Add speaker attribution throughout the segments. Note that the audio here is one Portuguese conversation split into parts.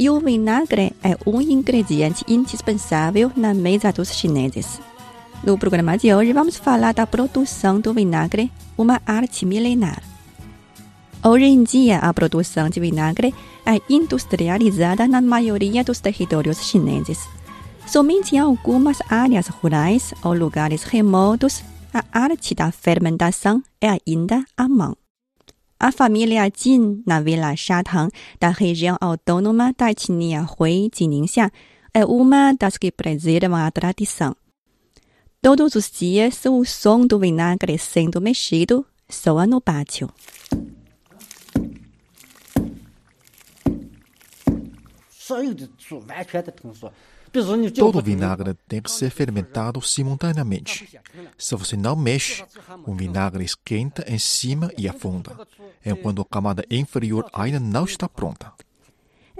Speaker 1: e o vinagre é um ingrediente indispensável na mesa dos chineses. No programa de hoje, vamos falar da produção do vinagre, uma arte milenar. Hoje em dia, a produção de vinagre é industrializada na maioria dos territórios chineses. Somente em algumas áreas rurais ou lugares remotos, a arte da fermentação é ainda à mão. A família Jin, na Vila Shatang, da região autônoma da etnia Hui de Ningxia, é uma das que preservam a tradição. Todos os dias, o som do vinagre sendo mexido soa no pátio.
Speaker 2: 所有的煮完全的通缩。比如说你搅
Speaker 3: Todo
Speaker 2: 和
Speaker 3: vinagre tem que ser fermentado simultaneamente. Se você não mexe, o vinagre esquenta em cima e afunda, enquanto a camada inferior ainda não está pronta.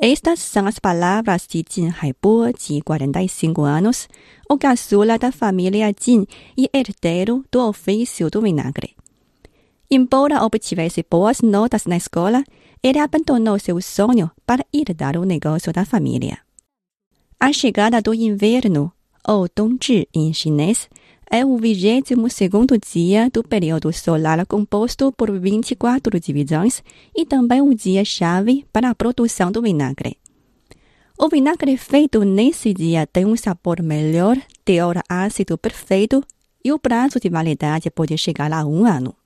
Speaker 1: Estas são as palavras de Jin Haibo, de 45 anos, o caçula da família Jin e herdeiro do ofício do vinagre. Embora obtivesse boas notas na escola, ele abandonou seu sonho para herdar o negócio da família. A chegada do inverno, ou Dongzhi em chinês, é o 22º dia do período solar composto por 24 divisões e também o dia-chave para a produção do vinagre. O vinagre é feito nesse dia tem um sabor melhor, teor ácido perfeito e o prazo de validade pode chegar a um ano.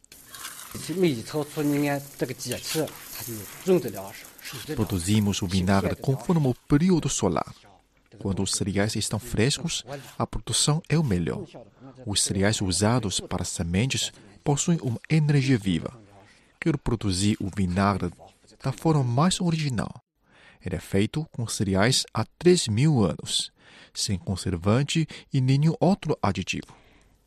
Speaker 3: Produzimos o vinagre conforme o período solar. Quando os cereais estão frescos, a produção é o melhor. Os cereais usados para sementes possuem uma energia viva. Quero produzir o vinagre da forma mais original. Ele é feito com cereais há 3 mil anos, sem conservante e nenhum outro aditivo.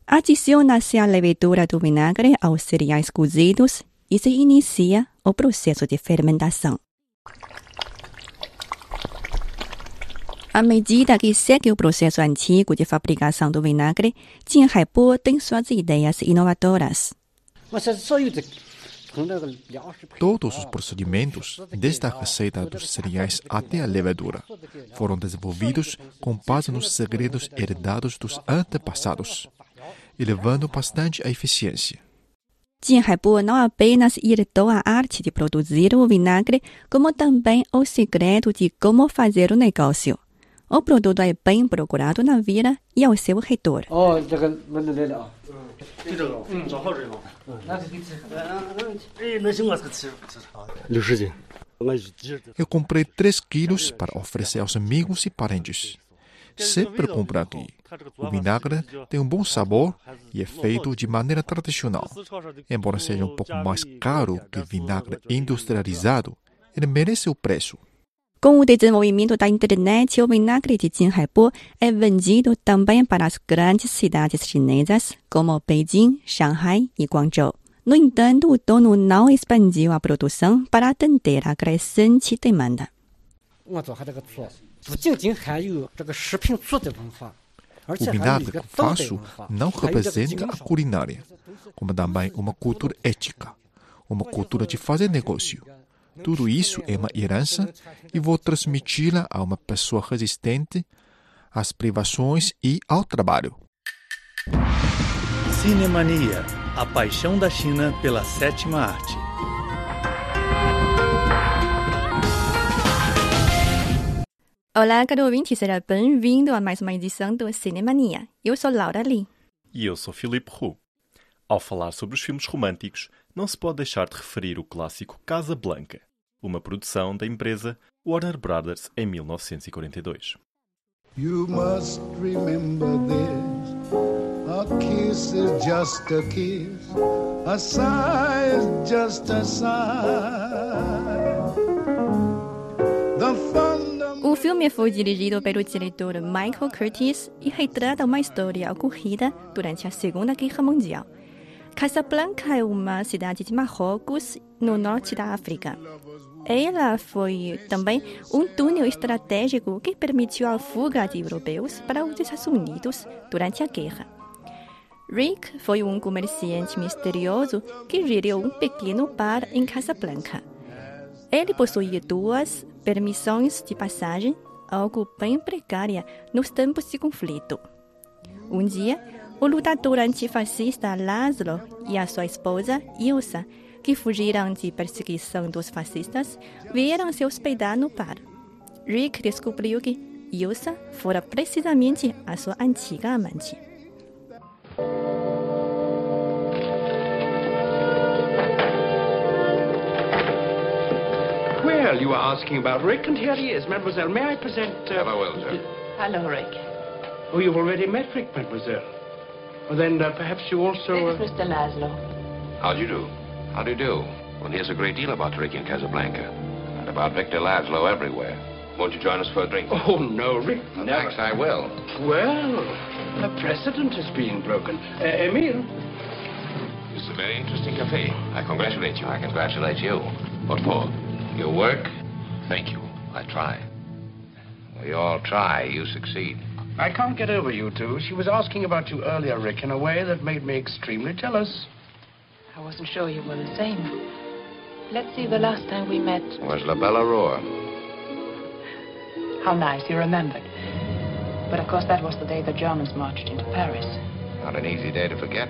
Speaker 1: Adiciona-se a levedura do vinagre aos cereais cozidos e se inicia o processo de fermentação. à medida que segue o processo antigo de fabricação do vinagre, Jinhaibo tem suas ideias inovadoras.
Speaker 3: Todos os procedimentos, desde a receita dos cereais até a levedura, foram desenvolvidos com base nos segredos herdados dos antepassados, elevando bastante a eficiência.
Speaker 1: Jin Haibo não apenas herdou a arte de produzir o vinagre, como também o segredo de como fazer o negócio o produto é bem procurado na vila e ao seu
Speaker 4: redor.
Speaker 3: Eu comprei 3 quilos para oferecer aos amigos e parentes. Sempre compro aqui. O vinagre tem um bom sabor e é feito de maneira tradicional. Embora seja um pouco mais caro que vinagre industrializado, ele merece o preço.
Speaker 1: Com o desenvolvimento da internet, o vinagre de em Haibo é vendido também para as grandes cidades chinesas, como Beijing, Shanghai e Guangzhou. No entanto, o dono não expandiu a produção para atender a crescente demanda.
Speaker 3: O vinagre que faço não representa a culinária, como também uma cultura ética, uma cultura de fazer negócio. Tudo isso é uma herança e vou transmiti-la a uma pessoa resistente às privações e ao trabalho.
Speaker 5: Cinemania, a paixão da China pela sétima arte.
Speaker 1: Olá, caro ouvinte, seja bem-vindo a mais uma edição do Cinemania. Eu sou Laura Lee.
Speaker 6: E eu sou Filipe Roux. Ao falar sobre os filmes românticos, não se pode deixar de referir o clássico Casa Blanca, uma produção da empresa Warner Brothers em 1942.
Speaker 7: You must remember this. A kiss is just a kiss. A sigh is just a sigh. The fundamental
Speaker 1: filme foi dirigido pelo diretor Michael Curtis e retrata uma história ocorrida durante a Segunda Guerra Mundial. Casablanca é uma cidade de Marrocos, no norte da África. Ela foi também um túnel estratégico que permitiu a fuga de europeus para os Estados Unidos durante a guerra. Rick foi um comerciante misterioso que geriu um pequeno bar em Casablanca. Ele possuía duas permissões de passagem, algo bem precária nos tempos de conflito. Um dia, o lutador antifascista Laszlo e a sua esposa, Ilsa, que fugiram de perseguição dos fascistas, vieram se hospedar no bar. Rick descobriu que Ilsa fora precisamente a sua antiga amante.
Speaker 8: Well, you were asking about Rick, and here he is. Mademoiselle, may I present... Uh,
Speaker 9: Hello, Ilsa.
Speaker 10: Hello, Rick.
Speaker 8: Oh, you've already met Rick, mademoiselle. Well, then uh, perhaps you also...
Speaker 10: This is Mr. Laszlo.
Speaker 9: How do you do? How do you do? One hears a great deal about Rick in Casablanca. And about Victor Laszlo everywhere. Won't you join us for a drink?
Speaker 8: Oh, no, Rick,
Speaker 9: Well,
Speaker 8: never.
Speaker 9: Thanks, I will.
Speaker 8: Well, a precedent is being broken. Uh, Emile?
Speaker 9: This is a very interesting cafe. I congratulate you. I congratulate you. What for? Your work? Thank you. I try. We all try. You succeed.
Speaker 8: I can't get over you two. She was asking about you earlier, Rick, in a way that made me extremely jealous.
Speaker 10: I wasn't sure you were the same. Let's see, the last time we met.
Speaker 9: Was La Bella Roar.
Speaker 10: How nice, you remembered. But of course, that was the day the Germans marched into Paris.
Speaker 9: Not an easy day to forget.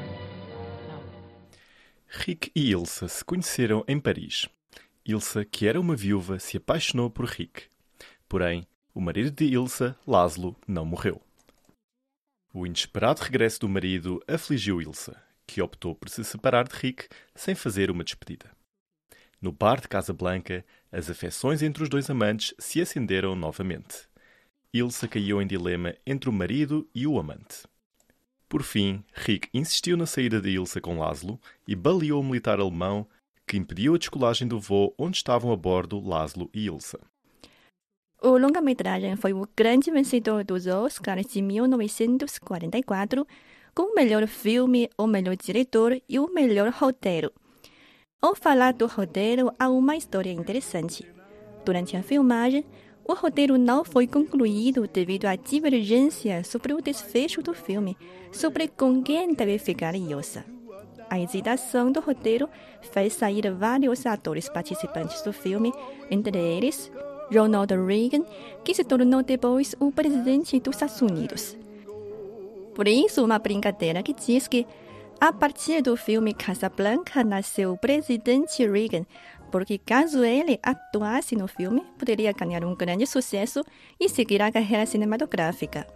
Speaker 6: Rick e Ilsa se conheceram em Paris. Ilsa, que era uma viúva, se apaixonou por Rick. Porém, o marido de Ilsa, Laszlo, não morreu. O inesperado regresso do marido afligiu Ilsa, que optou por se separar de Rick sem fazer uma despedida. No bar de Casablanca, as afeições entre os dois amantes se acenderam novamente. Ilsa caiu em dilema entre o marido e o amante. Por fim, Rick insistiu na saída de Ilsa com Laszlo e baleou o militar alemão que impediu a descolagem do voo onde estavam a bordo Laszlo e Ilsa.
Speaker 1: O longa-metragem foi o grande vencedor dos Oscars de 1944, com o melhor filme, o melhor diretor e o melhor roteiro. Ao falar do roteiro, há uma história interessante. Durante a filmagem, o roteiro não foi concluído devido à divergência sobre o desfecho do filme, sobre com quem deve ficar Ilsa. A hesitação do roteiro fez sair vários atores participantes do filme, entre eles Ronald Reagan, que se tornou depois o presidente dos Estados Unidos. Por isso, uma brincadeira que diz que, a partir do filme Casablanca, nasceu o presidente Reagan, porque caso ele atuasse no filme, poderia ganhar um grande sucesso e seguir a carreira cinematográfica.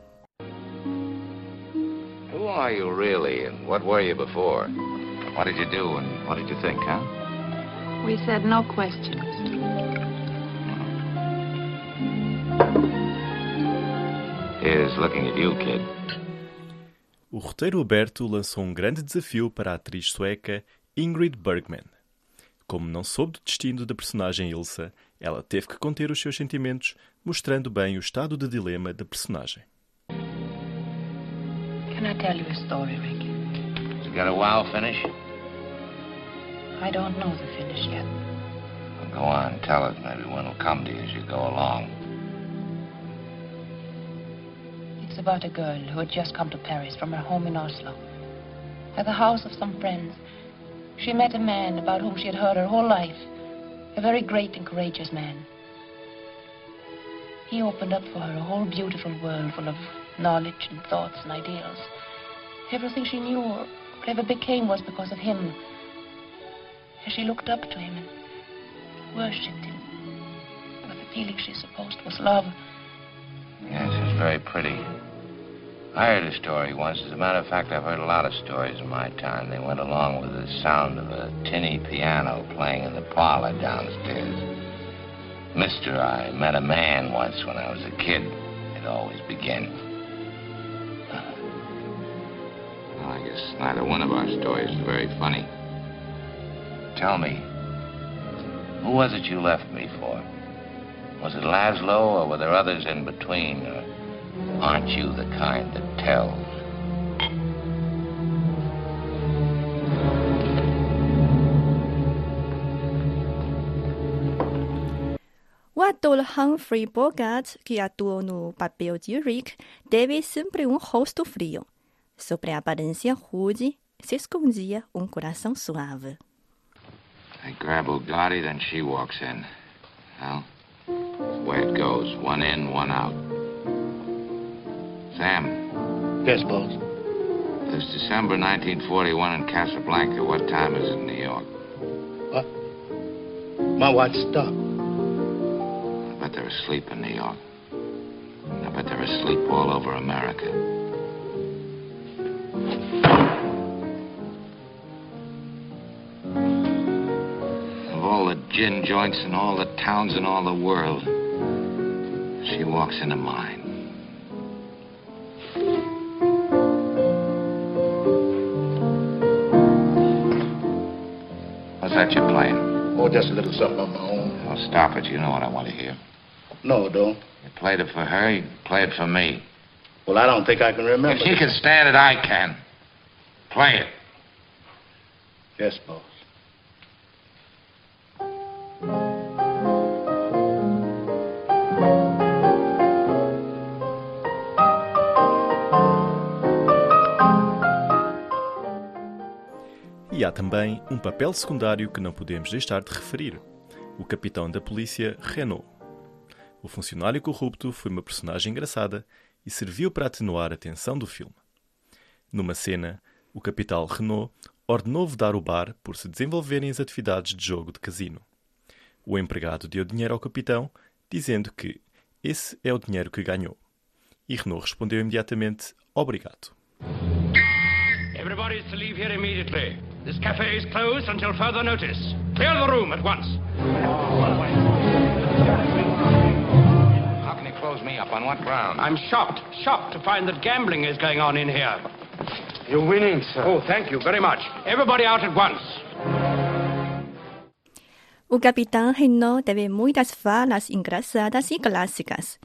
Speaker 9: Who are you really, and what were you before? What did you do, and what did you think, huh?
Speaker 10: We said no questions.
Speaker 9: Here's looking at you, kid.
Speaker 6: O roteiro aberto lançou um grande desafio para a atriz sueca Ingrid Bergman. Como não soube do destino da personagem Ilsa, ela teve que conter os seus sentimentos, mostrando bem o estado de dilema da personagem.
Speaker 10: Can I tell you a story, Rick?
Speaker 9: You got a wow finish?
Speaker 10: I don't know the finish yet.
Speaker 9: Well, go on, tell it. Maybe one will come to you as you go along.
Speaker 10: It's about a girl who had just come to Paris from her home in Oslo. At the house of some friends, she met a man about whom she had heard her whole life. A very great and courageous man. He opened up for her a whole beautiful world full of knowledge and thoughts and ideals. Everything she knew or ever became was because of him. As she looked up to him and worshipped him with the feeling she supposed was love.
Speaker 9: Yes, it's very pretty. I heard a story once. As a matter of fact, I've heard a lot of stories in my time. They went along with the sound of a tinny piano playing in the parlor downstairs. Mister, I met a man once when I was a kid. It always begins. Well, I guess neither one of our stories is very funny. Tell me, who was it you left me for? Was it Laszlo, or were there others in between? Or aren't you the kind that tells?
Speaker 1: O ator Humphrey Bogart, que atuou no papel de Rick, teve sempre um rosto frio. Sobre a aparência rude, se escondia um coração suave.
Speaker 9: I grab Ugarte, then she walks in. Well, the way it goes. One in, one out. Sam.
Speaker 8: Yes, boss.
Speaker 9: It's December 1941 in Casablanca. What time is it in New York?
Speaker 8: What? My watch stopped.
Speaker 9: I bet they're asleep in New York. I bet they're asleep all over America. Of all the gin joints in all the towns in all the world, she walks into mine. What's that you're playing?
Speaker 8: Oh, just a little something on my own.
Speaker 9: Oh, stop it. You know what I want to hear.
Speaker 8: No, don't.
Speaker 9: You played it for her, you play it for me.
Speaker 8: Well, I don't think I can remember.
Speaker 9: If she can stand it, I can. Play it.
Speaker 8: Yes, boss.
Speaker 6: E há também um papel secundário que não podemos deixar de referir: o capitão da polícia Renault. O funcionário corrupto foi uma personagem engraçada e serviu para atenuar a tensão do filme. Numa cena, o capitão Renault ordenou vedar o bar por se desenvolverem as atividades de jogo de casino. O empregado deu dinheiro ao capitão, dizendo que esse é o dinheiro que ganhou. E Renault respondeu imediatamente: Obrigado.
Speaker 8: Everybody is to leave here immediately. This cafe is closed until further notice. Clear the room at once.
Speaker 9: How can you close me up? On what ground?
Speaker 8: I'm shocked, shocked to find that gambling is going on in here.
Speaker 4: You're winning, sir.
Speaker 8: Oh, thank you very much. Everybody out at once.
Speaker 1: O capitão Renault teve muitas falas engraçadas e clássicas.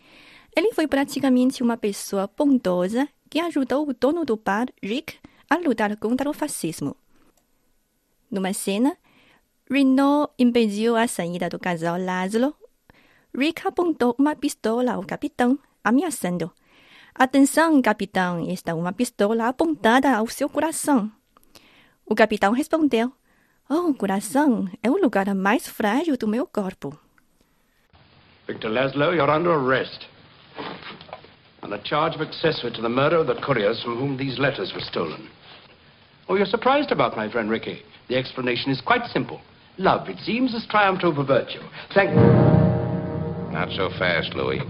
Speaker 1: Ele foi praticamente uma pessoa bondosa que ajudou o dono do bar, Rick, a lutar contra o fascismo. Numa cena, Renault impediu a saída do casal Laszlo. Rick apontou uma pistola ao capitão, ameaçando: Atenção, capitão, está uma pistola apontada ao seu coração. O capitão respondeu: Oh, coração é o lugar mais frágil do meu corpo.
Speaker 8: Victor Laszlo, you're under arrest. On a charge of accessory to the murder of the couriers from whom these letters were stolen. Oh, you're surprised about my friend Ricky. The explanation is quite simple. Love, it seems, has triumphed over virtue. Thank...
Speaker 9: Not so fast, Louis.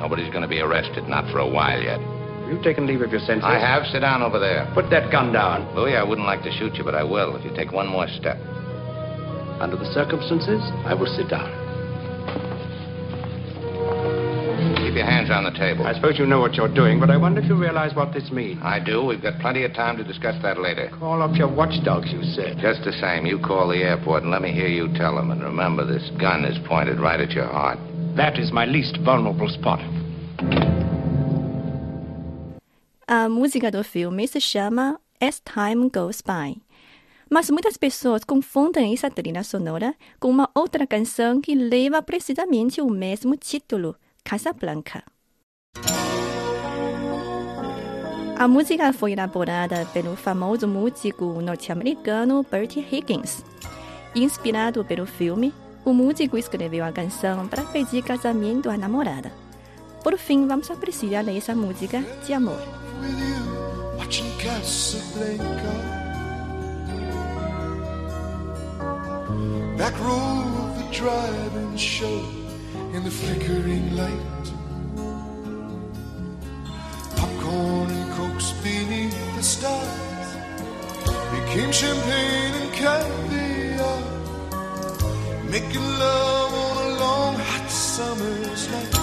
Speaker 9: Nobody's going to be arrested, not for a while yet.
Speaker 8: You've you taken leave of your senses?
Speaker 9: I have. Sit down over there.
Speaker 8: Put that gun down.
Speaker 9: Louis, I wouldn't like to shoot you, but I will if you take one more step.
Speaker 8: Under the circumstances, I will sit down.
Speaker 9: Keep your hands on the table.
Speaker 8: I suppose you know what you're doing, but I wonder if you realize what this means.
Speaker 9: I do. We've got plenty of time to discuss that later.
Speaker 8: Call up your watchdogs, you said.
Speaker 9: Just the same, you call the airport and let me hear you tell them. And remember, this gun is pointed right at your heart.
Speaker 8: That is my least vulnerable spot.
Speaker 1: A música do filme se chama As Time Goes By. Mas muitas pessoas confundem essa trilha sonora com uma outra canção que leva precisamente o mesmo título, Casablanca. A música foi elaborada pelo famoso músico norte-americano Bertie Higgins. Inspirado pelo filme, o músico escreveu a canção para pedir casamento à namorada. Por fim, vamos apreciar essa música de amor.
Speaker 7: Back row of the show in the flickering light. Popcorn and cokes beneath the stars became champagne and caviar. Making love on a long hot summer's night.